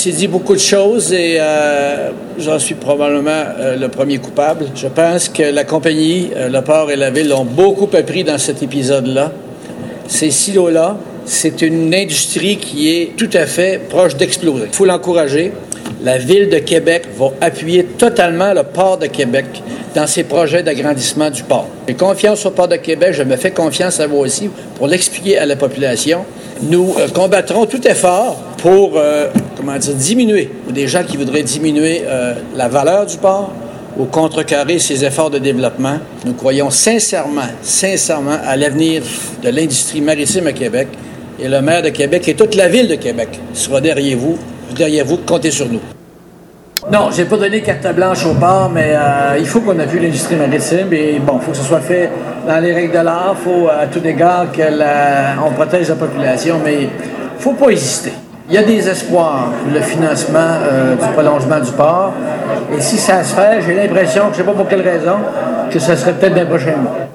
s'est dit beaucoup de choses et euh, j'en suis probablement euh, le premier coupable. Je pense que la compagnie, euh, le port et la ville ont beaucoup appris dans cet épisode-là. Ces silos-là, c'est une industrie qui est tout à fait proche d'exploser. Il faut l'encourager. La ville de Québec va appuyer totalement le port de Québec dans ses projets d'agrandissement du port. J'ai confiance au port de Québec, je me fais confiance à vous aussi pour l'expliquer à la population. Nous combattrons tout effort pour, comment dire, diminuer, ou des gens qui voudraient diminuer euh, la valeur du port ou contrecarrer ses efforts de développement. Nous croyons sincèrement, sincèrement à l'avenir de l'industrie maritime à Québec et le maire de Québec et toute la ville de Québec sera derrière vous, derrière vous, comptez sur nous. Non, j'ai pas donné carte blanche au port, mais euh, il faut qu'on appuie l'industrie maritime et bon, il faut que ce soit fait dans les règles de l'art. Il faut à tout égard que la, on protège la population, mais faut pas hésiter. Il y a des espoirs pour le financement euh, du prolongement du port. Et si ça se fait, j'ai l'impression, je ne sais pas pour quelle raison, que ce serait peut-être dans les prochains mois.